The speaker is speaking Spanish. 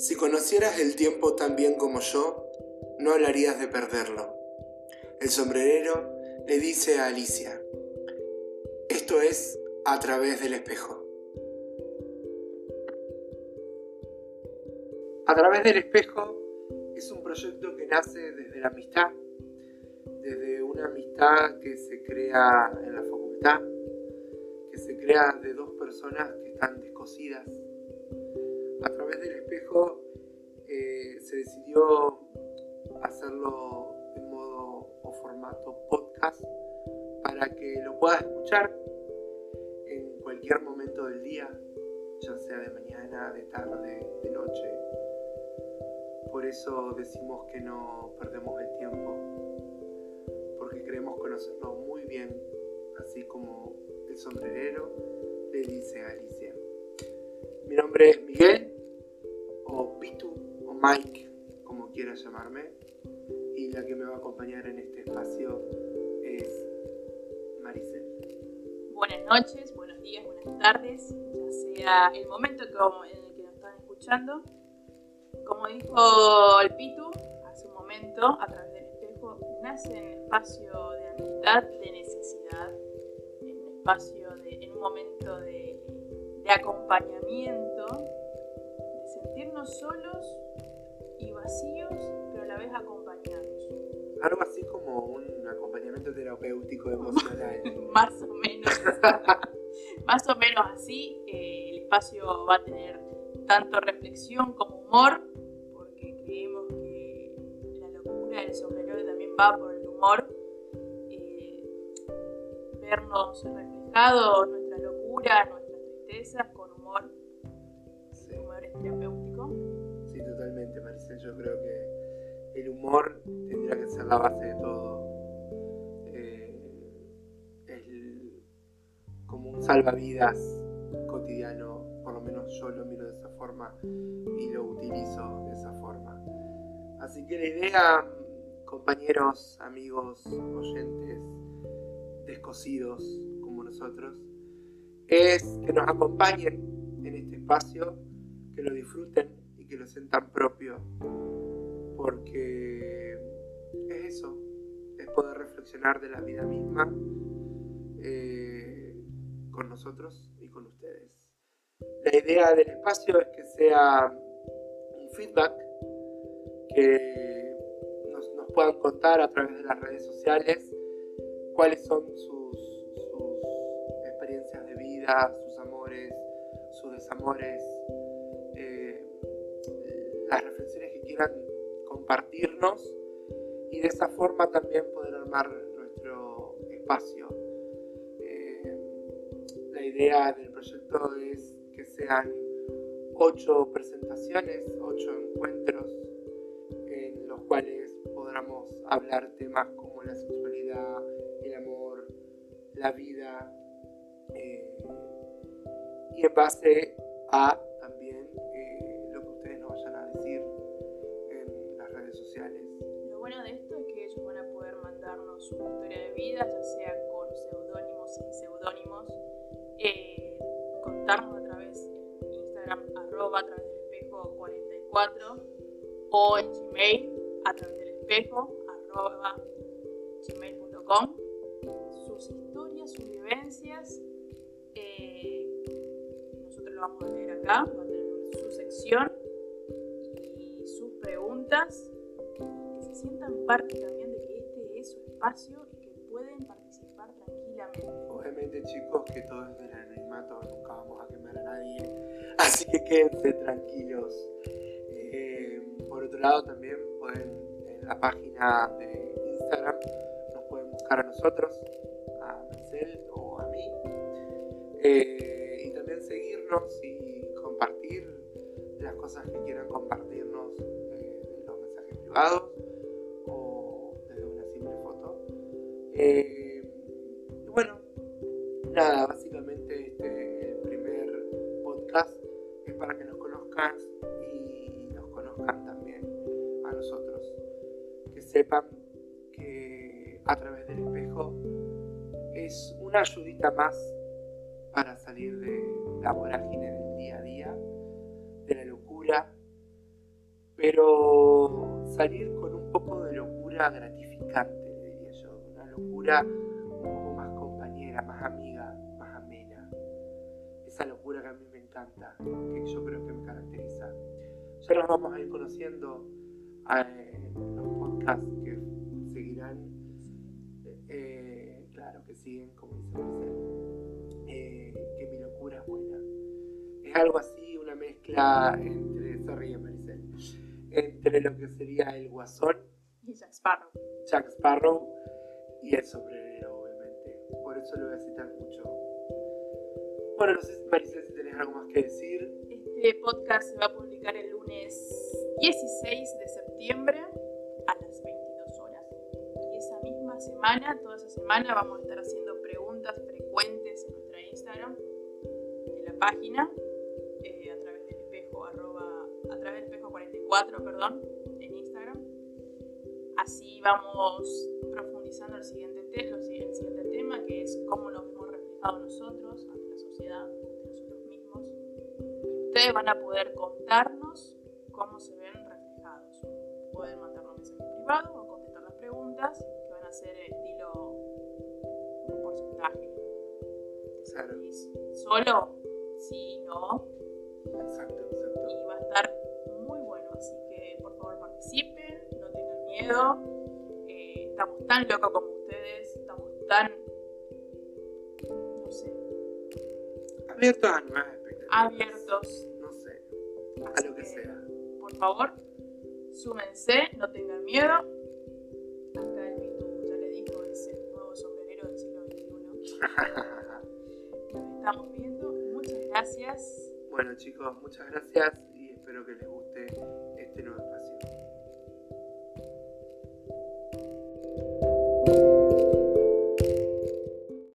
Si conocieras el tiempo tan bien como yo, no hablarías de perderlo. El sombrerero le dice a Alicia, esto es a través del espejo. A través del espejo es un proyecto que nace desde la amistad, desde una amistad que se crea en la facultad, que se crea de dos personas que están descosidas a través del espejo eh, se decidió hacerlo en modo o formato podcast para que lo puedas escuchar en cualquier momento del día, ya sea de mañana, de tarde, de noche. Por eso decimos que no perdemos el tiempo, porque queremos conocerlo muy bien, así como el sombrerero le dice a Alicia. Mi nombre es Miguel Mike, como quieras llamarme, y la que me va a acompañar en este espacio es Maricel. Buenas noches, buenos días, buenas tardes, ya sea el momento en el que nos están escuchando. Como dijo el Pitu hace un momento, a través del espejo, nace en un espacio de amistad, de necesidad, en un espacio, de, en un momento de, de acompañamiento, de sentirnos solos y vacíos, pero a la vez acompañados. Algo así como un acompañamiento terapéutico emocional. Más o menos. Más o menos así. Eh, el espacio va a tener tanto reflexión como humor, porque creemos que la locura del sombrero también va por el humor. Eh, vernos reflejados, nuestra locura, con humor. Sí. Humor es terapéutico totalmente, Maricel. Yo creo que el humor tendría que ser la base de todo. Eh, es como un salvavidas cotidiano, por lo menos yo lo miro de esa forma y lo utilizo de esa forma. Así que la idea, compañeros, amigos, oyentes, descosidos como nosotros, es que nos acompañen en este espacio, que lo disfruten que lo sientan propio, porque es eso, es poder reflexionar de la vida misma eh, con nosotros y con ustedes. La idea del espacio es que sea un feedback que nos, puedan contar a través de las redes sociales cuáles son sus sus amores, sus desamores, las reflexiones que quieran compartirnos y de esa forma también poder armar nuestro espacio. Eh, la idea del proyecto es que sean ocho presentaciones, ocho encuentros en los cuales podamos hablar temas como la sexualidad, el amor, la vida eh, y en base a su historia de vida, ya sea con seudónimos, sin seudónimos, eh, contarnos a través de Instagram, arroba a través del espejo 44 o en Gmail a través del espejo, arroba gmail.com, sus historias, sus vivencias. Vamos a leer acá, va a su sección y sus preguntas, que se sientan parte también y que pueden participar tranquilamente. Obviamente chicos que todo es del anonimato, nunca vamos a quemar a nadie, así que quédense tranquilos. Eh, por otro lado también pueden en la página de Instagram nos pueden buscar a nosotros, a Marcel o a mí, eh, y compartir las cosas que quieran compartirnos eh, en los mensajes privados Eh, bueno, nada, básicamente este, el primer podcast es para que nos conozcan y nos conozcan también a nosotros. Que sepan que a través del espejo es una ayudita más para salir de la vorágine del día a día, de la locura, pero salir con un poco de locura gratificante, diría yo, una locura un poco más compañera, más amiga, más amena. Esa locura que a mí me encanta, que yo creo que me caracteriza. Ya nos vamos a ir conociendo a eh, los podcasts que algo así, una mezcla entre, ríe Maricel, entre lo que sería el guasón Y Jack Sparrow. Jack Sparrow y el sombrerero, obviamente. Por eso lo voy a citar mucho. Bueno, no sé, Maricel, si tenés algo más que decir. Este podcast se va a publicar el lunes 16 de septiembre a las 22 horas. Y esa misma semana, toda esa semana, vamos a estar haciendo preguntas frecuentes en nuestra Instagram de la página 44, perdón, en Instagram. Así vamos profundizando el siguiente, el siguiente tema, que es cómo nos vemos reflejados nosotros ante la sociedad, ante nosotros mismos. Ustedes van a poder contarnos cómo se ven reflejados. Pueden mandarnos mensajes privados o contestar las preguntas, que van a ser eh, estilo un porcentaje. ¿Te Claro. solo? Sí, no. Exacto, exacto. Y va a estar miedo. Eh, estamos tan locos como ustedes, estamos tan, no sé, Abiertos a nuevas expectativas. abiertos. No sé, a lo que sea. Por favor, súmense, no tengan miedo. Acá el Mitu ya le dijo, es el nuevo sombrerero del siglo XXI. Nos estamos viendo. Muchas gracias. Bueno chicos, muchas gracias y espero que les guste